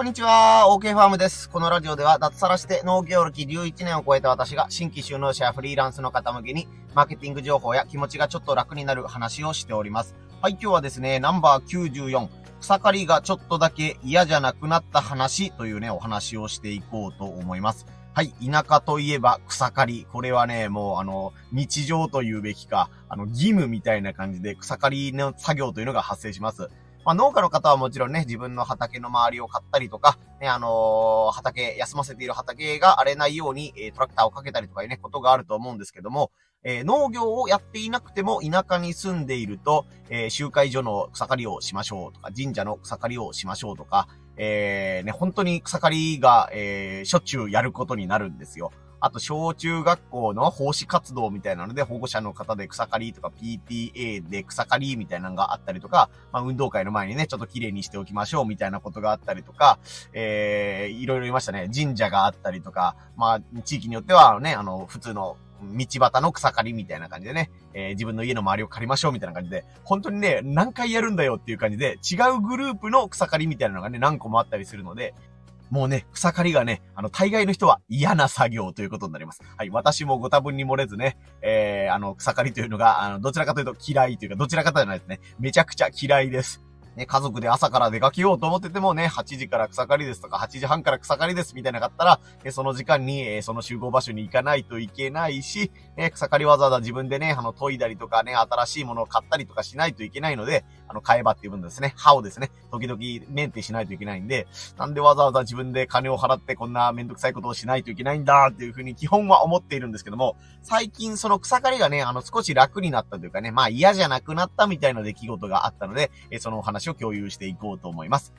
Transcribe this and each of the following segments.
こんにちは、OK ファームです。このラジオでは脱サラして農業歴11年を超えた私が新規収納者やフリーランスの方向けにマーケティング情報や気持ちがちょっと楽になる話をしております。はい、今日はですね、ナンバー94、草刈りがちょっとだけ嫌じゃなくなった話というね、お話をしていこうと思います。はい、田舎といえば草刈り。これはね、もうあの、日常と言うべきか、あの、義務みたいな感じで草刈りの作業というのが発生します。まあ、農家の方はもちろんね、自分の畑の周りを買ったりとか、ね、あのー、畑、休ませている畑が荒れないように、え、トラクターをかけたりとかいうね、ことがあると思うんですけども、えー、農業をやっていなくても田舎に住んでいると、えー、集会所の草刈りをしましょうとか、神社の草刈りをしましょうとか、えー、ね、本当に草刈りが、えー、しょっちゅうやることになるんですよ。あと、小中学校の奉仕活動みたいなので、保護者の方で草刈りとか PTA で草刈りみたいなのがあったりとか、まあ、運動会の前にね、ちょっと綺麗にしておきましょうみたいなことがあったりとか、えー、いろいろいましたね。神社があったりとか、まあ、地域によってはね、あの、普通の道端の草刈りみたいな感じでね、えー、自分の家の周りを刈りましょうみたいな感じで、本当にね、何回やるんだよっていう感じで、違うグループの草刈りみたいなのがね、何個もあったりするので、もうね、草刈りがね、あの、大概の人は嫌な作業ということになります。はい、私もご多分に漏れずね、えー、あの、草刈りというのが、あの、どちらかというと嫌いというか、どちらかというとないですね、めちゃくちゃ嫌いです。ね、家族で朝から出かけようと思っててもね、8時から草刈りですとか、8時半から草刈りですみたいなかったら、えその時間に、えその集合場所に行かないといけないし、え草刈りわざわざ自分でね、あの、研いだりとかね、新しいものを買ったりとかしないといけないので、あの、買えばっていう分ですね、歯をですね、時々メンテしないといけないんで、なんでわざわざ自分で金を払ってこんなめんどくさいことをしないといけないんだっていうふうに基本は思っているんですけども、最近その草刈りがね、あの、少し楽になったというかね、まあ嫌じゃなくなったみたいな出来事があったので、えそのお話を共有していこうと思います。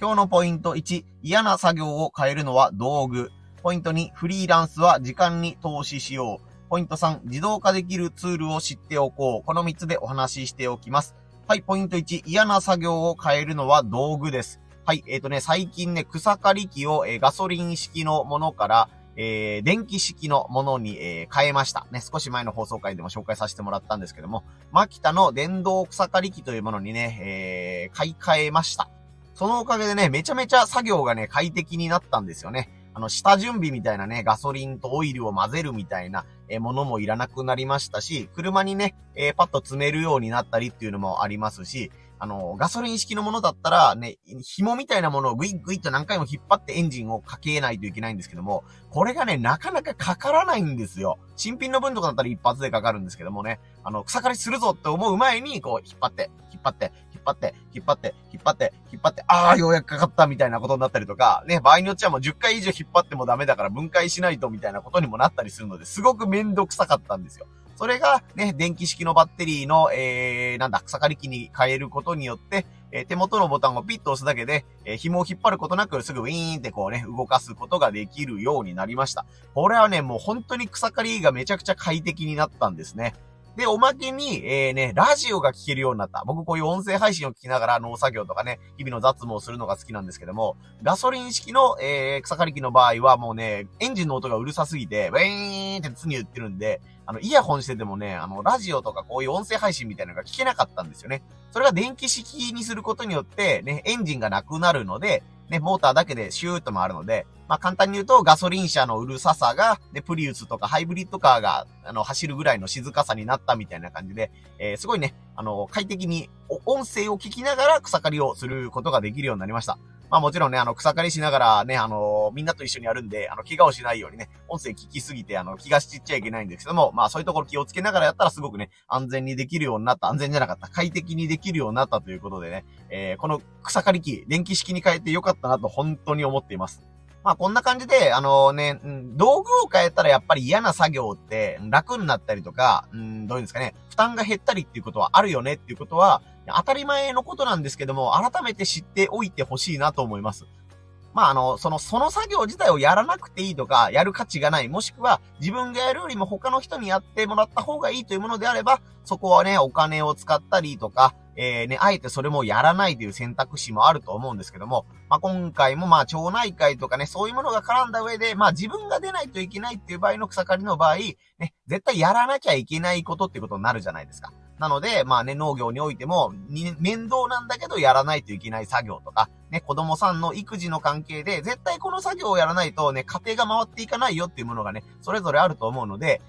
今日のポイント1、嫌な作業を変えるのは道具。ポイント2、フリーランスは時間に投資しよう。ポイント3、自動化できるツールを知っておこう。この3つでお話ししておきます。はい、ポイント1、嫌な作業を変えるのは道具です。はい、えっ、ー、とね、最近ね、草刈り機を、えー、ガソリン式のものから、えー、電気式のものに、えー、変えました。ね、少し前の放送回でも紹介させてもらったんですけども、マキタの電動草刈り機というものにね、えー、買い替えました。そのおかげでね、めちゃめちゃ作業がね、快適になったんですよね。あの、下準備みたいなね、ガソリンとオイルを混ぜるみたいな、えものもいらなくなりましたし、車にね、えー、パッと詰めるようになったりっていうのもありますし、あの、ガソリン式のものだったら、ね、紐みたいなものをグイッグイッと何回も引っ張ってエンジンをかけないといけないんですけども、これがね、なかなかかからないんですよ。新品の分とかだったら一発でかかるんですけどもね、あの、草刈りするぞって思う前に、こう、引っ張って、引っ張って、引っ張って、引っ張って、引っ張って、引っ張って、ああ、ようやくかかったみたいなことになったりとか、ね、場合によっちゃもう10回以上引っ張ってもダメだから分解しないとみたいなことにもなったりするので、すごくめんどくさかったんですよ。それが、ね、電気式のバッテリーの、えー、なんだ、草刈り機に変えることによって、えー、手元のボタンをピッと押すだけで、えー、紐を引っ張ることなくすぐウィーンってこうね、動かすことができるようになりました。これはね、もう本当に草刈りがめちゃくちゃ快適になったんですね。で、おまけに、えー、ね、ラジオが聞けるようになった。僕こういう音声配信を聞きながら農作業とかね、日々の雑務をするのが好きなんですけども、ガソリン式の、えー、草刈り機の場合はもうね、エンジンの音がうるさすぎて、ウェーンって常に言ってるんで、あの、イヤホンしててもね、あの、ラジオとかこういう音声配信みたいなのが聞けなかったんですよね。それが電気式にすることによって、ね、エンジンがなくなるので、ね、モーターだけでシューッと回るので、まあ簡単に言うとガソリン車のうるささが、で、プリウスとかハイブリッドカーが、あの、走るぐらいの静かさになったみたいな感じで、えー、すごいね、あの、快適に音声を聞きながら草刈りをすることができるようになりました。まあもちろんね、あの、草刈りしながらね、あの、みんなと一緒にやるんで、あの、怪我をしないようにね、音声聞きすぎて、あの、気がしちっちゃいけないんですけども、まあそういうところ気をつけながらやったらすごくね、安全にできるようになった、安全じゃなかった、快適にできるようになったということでね、えー、この草刈り機、電気式に変えてよかったなと本当に思っています。まあこんな感じで、あのね、道具を変えたらやっぱり嫌な作業って楽になったりとか、うん、どういうんですかね、負担が減ったりっていうことはあるよねっていうことは、当たり前のことなんですけども、改めて知っておいてほしいなと思います。まあ、あの、その、その作業自体をやらなくていいとか、やる価値がない、もしくは、自分がやるよりも他の人にやってもらった方がいいというものであれば、そこはね、お金を使ったりとか、えー、ね、あえてそれもやらないという選択肢もあると思うんですけども、まあ、今回もまあ、町内会とかね、そういうものが絡んだ上で、まあ、自分が出ないといけないっていう場合の草刈りの場合、ね、絶対やらなきゃいけないことっていうことになるじゃないですか。なので、まあね、農業においても、面倒なんだけどやらないといけない作業とか、ね、子供さんの育児の関係で、絶対この作業をやらないとね、家庭が回っていかないよっていうものがね、それぞれあると思うので、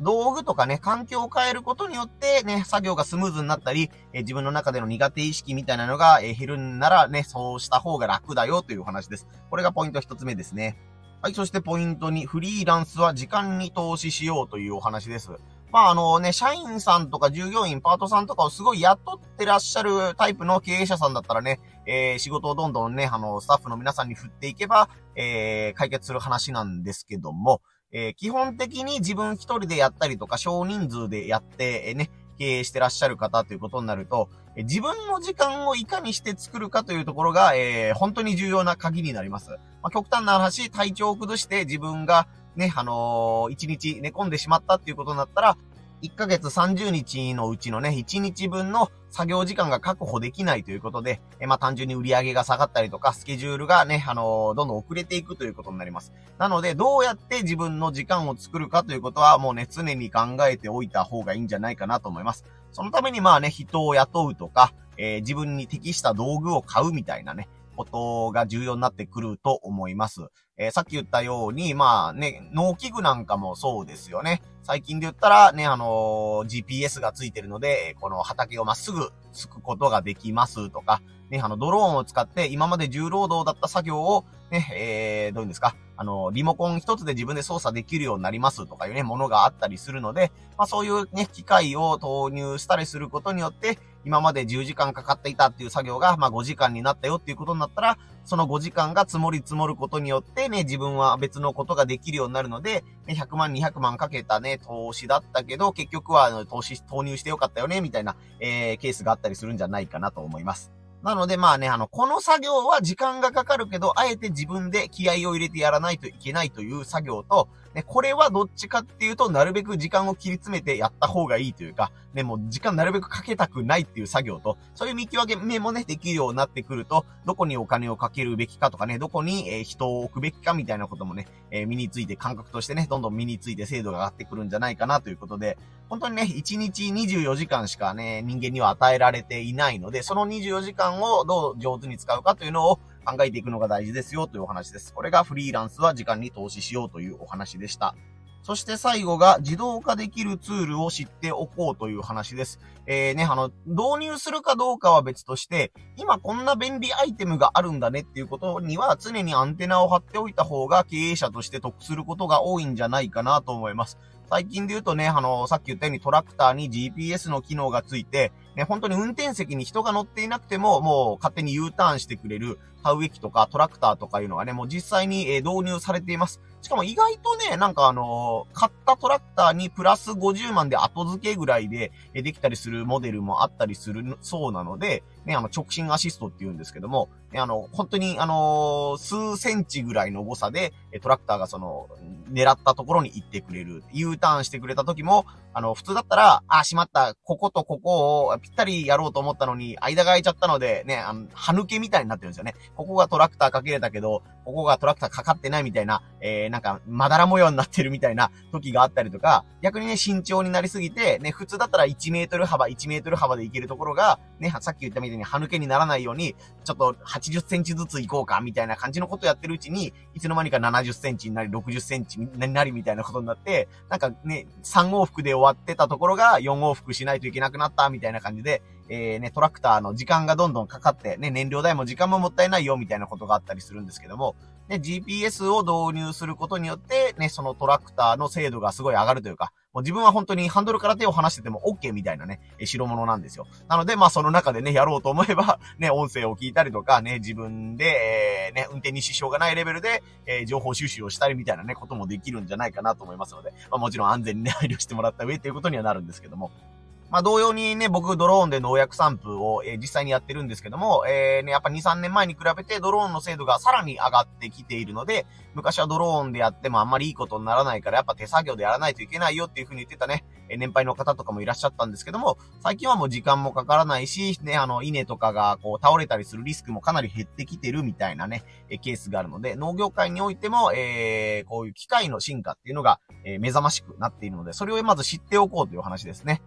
道具とかね、環境を変えることによってね、作業がスムーズになったり、え自分の中での苦手意識みたいなのが、え減るんならね、そうした方が楽だよという話です。これがポイント一つ目ですね。はい、そしてポイント2、フリーランスは時間に投資しようというお話です。まああのね、社員さんとか従業員、パートさんとかをすごい雇ってらっしゃるタイプの経営者さんだったらね、えー、仕事をどんどんね、あの、スタッフの皆さんに振っていけば、えー、解決する話なんですけども、えー、基本的に自分一人でやったりとか少人数でやって、え、ね、経営してらっしゃる方ということになると、自分の時間をいかにして作るかというところが、えー、本当に重要な鍵になります。まあ、極端な話、体調を崩して自分がね、あのー、一日寝込んでしまったっていうことになったら、1ヶ月30日のうちのね、1日分の作業時間が確保できないということで、えまあ単純に売り上げが下がったりとか、スケジュールがね、あのー、どんどん遅れていくということになります。なので、どうやって自分の時間を作るかということは、もうね、常に考えておいた方がいいんじゃないかなと思います。そのためにまあね、人を雇うとか、えー、自分に適した道具を買うみたいなね、ことが重要になってくると思います。えー、さっき言ったように、まあね、農機具なんかもそうですよね。最近で言ったらね、あのー、GPS がついてるので、この畑をまっすぐつくことができますとか、ね、あの、ドローンを使って今まで重労働だった作業を、ね、えー、どういうんですか、あの、リモコン一つで自分で操作できるようになりますとかいうね、ものがあったりするので、まあそういうね、機械を投入したりすることによって、今まで10時間かかっていたっていう作業が、まあ5時間になったよっていうことになったら、その5時間が積もり積もることによってでね、自分は別のことができるようになるので、100万、200万かけたね、投資だったけど、結局は投資、投入してよかったよね、みたいな、えー、ケースがあったりするんじゃないかなと思います。なのでまあね、あの、この作業は時間がかかるけど、あえて自分で気合を入れてやらないといけないという作業と、ね、これはどっちかっていうと、なるべく時間を切り詰めてやった方がいいというか、ね、もう時間なるべくかけたくないっていう作業と、そういう見極めもね、できるようになってくると、どこにお金をかけるべきかとかね、どこに、え人を置くべきかみたいなこともね、え身について感覚としてね、どんどん身について精度が上がってくるんじゃないかなということで、本当にね、1日24時間しかね、人間には与えられていないので、その24時間をどう上手に使うかというのを考えていくのが大事ですよというお話です。これがフリーランスは時間に投資しようというお話でした。そして最後が自動化できるツールを知っておこうという話です。えー、ね、あの、導入するかどうかは別として、今こんな便利アイテムがあるんだねっていうことには常にアンテナを張っておいた方が経営者として得することが多いんじゃないかなと思います。最近で言うとね、あの、さっき言ったようにトラクターに GPS の機能がついて、ね、本当に運転席に人が乗っていなくても、もう勝手に U ターンしてくれる田植え機とかトラクターとかいうのがね、もう実際に、導入されています。しかも意外とね、なんかあの、買ったトラクターにプラス50万で後付けぐらいで、できたりするモデルもあったりするそうなので、ね、あの、直進アシストって言うんですけども、ね、あの、本当にあの、数センチぐらいの誤差で、トラクターがその、狙ったところに行ってくれる。U ターンしてくれた時も、あの、普通だったら、あ、しまった、こことここをぴったりやろうと思ったのに、間が空いちゃったので、ね、あの、歯抜けみたいになってるんですよね。ここがトラクターかけれたけど、ここがトラクターかかってないみたいな、えー、なんか、まだら模様になってるみたいな時があったりとか、逆にね、慎重になりすぎて、ね、普通だったら1メートル幅、1メートル幅でいけるところが、ね、さっき言ったみたいに歯抜けにならないように、ちょっと80センチずつ行こうか、みたいな感じのことやってるうちに、いつの間にか70センチになり、60センチ何なりみたいなことになって、なんかね、3往復で終わってたところが4往復しないといけなくなった、みたいな感じで、えー、ね、トラクターの時間がどんどんかかって、ね、燃料代も時間ももったいないよ、みたいなことがあったりするんですけども、ね、GPS を導入することによって、ね、そのトラクターの精度がすごい上がるというか、もう自分は本当にハンドルから手を離してても OK みたいなね、え代物なんですよ。なので、まあその中でね、やろうと思えば、ね、音声を聞いたりとか、ね、自分で、えー、ね、運転に支障がないレベルで、えー、情報収集をしたりみたいなね、こともできるんじゃないかなと思いますので、まあもちろん安全にね、配慮してもらった上ということにはなるんですけども。まあ、同様にね、僕、ドローンで農薬散布を、えー、実際にやってるんですけども、えー、ね、やっぱ2、3年前に比べてドローンの精度がさらに上がってきているので、昔はドローンでやってもあんまりいいことにならないから、やっぱ手作業でやらないといけないよっていう風に言ってたね、え年配の方とかもいらっしゃったんですけども、最近はもう時間もかからないし、ね、あの、稲とかがこう倒れたりするリスクもかなり減ってきてるみたいなね、えケースがあるので、農業界においても、えー、こういう機械の進化っていうのが、えー、目覚ましくなっているので、それをまず知っておこうという話ですね。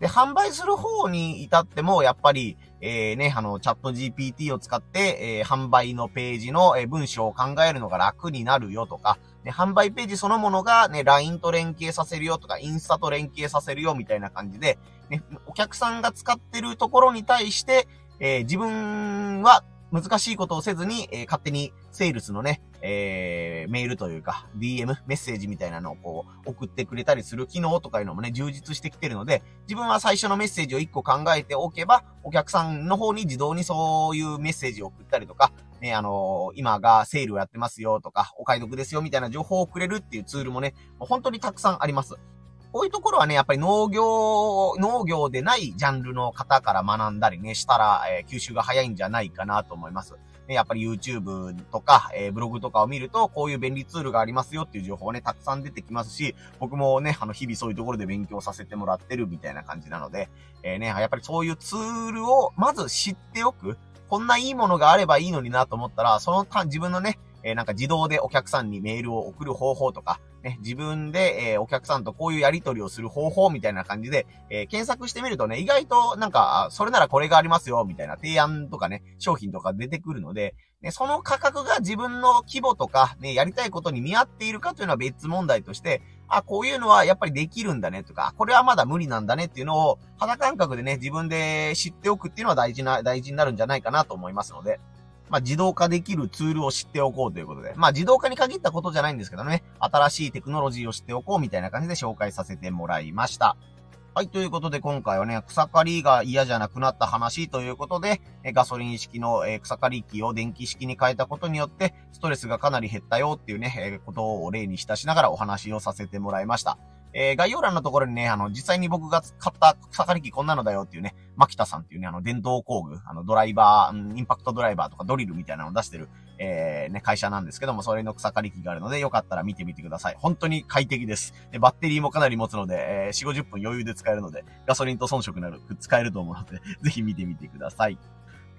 で、販売する方に至っても、やっぱり、えー、ね、あの、チャット GPT を使って、えー、販売のページの、えー、文章を考えるのが楽になるよとか、ね、販売ページそのものがね、LINE と連携させるよとか、インスタと連携させるよみたいな感じで、ね、お客さんが使ってるところに対して、えー、自分は難しいことをせずに、えー、勝手にセールスのね、えー、メールというか、DM、メッセージみたいなのをこう、送ってくれたりする機能とかいうのもね、充実してきてるので、自分は最初のメッセージを1個考えておけば、お客さんの方に自動にそういうメッセージを送ったりとか、ね、あのー、今がセールをやってますよとか、お買い得ですよみたいな情報をくれるっていうツールもね、本当にたくさんあります。こういうところはね、やっぱり農業、農業でないジャンルの方から学んだりね、したら、えー、吸収が早いんじゃないかなと思います。ね、やっぱり YouTube とか、えー、ブログとかを見ると、こういう便利ツールがありますよっていう情報ね、たくさん出てきますし、僕もね、あの、日々そういうところで勉強させてもらってるみたいな感じなので、えー、ね、やっぱりそういうツールをまず知っておく。こんないいものがあればいいのになと思ったら、その間自分のね、え、なんか自動でお客さんにメールを送る方法とか、ね、自分で、え、お客さんとこういうやり取りをする方法みたいな感じで、え、検索してみるとね、意外となんか、それならこれがありますよ、みたいな提案とかね、商品とか出てくるので、ね、その価格が自分の規模とか、ね、やりたいことに見合っているかというのは別問題として、あ、こういうのはやっぱりできるんだねとか、これはまだ無理なんだねっていうのを、肌感覚でね、自分で知っておくっていうのは大事な、大事になるんじゃないかなと思いますので、まあ、自動化できるツールを知っておこうということで。まあ、自動化に限ったことじゃないんですけどね。新しいテクノロジーを知っておこうみたいな感じで紹介させてもらいました。はい、ということで今回はね、草刈りが嫌じゃなくなった話ということで、ガソリン式の草刈り機を電気式に変えたことによって、ストレスがかなり減ったよっていうね、ことを例にしたしながらお話をさせてもらいました。えー、概要欄のところにね、あの、実際に僕が買った草刈り機こんなのだよっていうね、牧田さんっていうね、あの、電動工具、あの、ドライバー、インパクトドライバーとかドリルみたいなのを出してる、えー、ね、会社なんですけども、それの草刈り機があるので、よかったら見てみてください。本当に快適です。で、バッテリーもかなり持つので、えー、4、50分余裕で使えるので、ガソリンと遜色なる、使えると思うので、ぜひ見てみてください。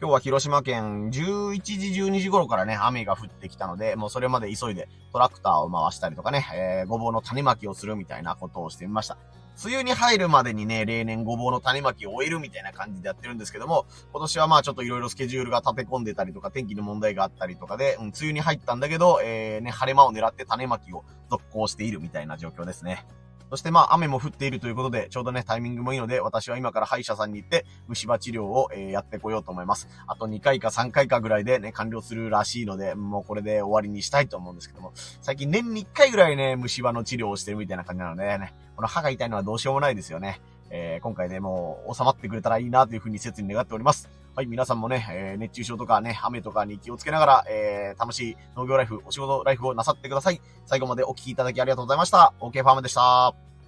今日は広島県11時12時頃からね、雨が降ってきたので、もうそれまで急いでトラクターを回したりとかね、えー、ごぼうの種まきをするみたいなことをしてみました。梅雨に入るまでにね、例年ごぼうの種まきを終えるみたいな感じでやってるんですけども、今年はまあちょっと色々スケジュールが立て込んでたりとか、天気の問題があったりとかで、うん、梅雨に入ったんだけど、えー、ね、晴れ間を狙って種まきを続行しているみたいな状況ですね。そしてまあ雨も降っているということで、ちょうどね、タイミングもいいので、私は今から歯医者さんに行って、虫歯治療を、えー、やってこようと思います。あと2回か3回かぐらいでね、完了するらしいので、もうこれで終わりにしたいと思うんですけども、最近年に1回ぐらいね、虫歯の治療をしてるみたいな感じなのでね、この歯が痛いのはどうしようもないですよね。えー、今回ね、もう収まってくれたらいいなというふうに切に願っております。はい、皆さんもね、えー、熱中症とかね、雨とかに気をつけながら、えー、楽しい農業ライフ、お仕事ライフをなさってください。最後までお聴きいただきありがとうございました。OK ファームでした。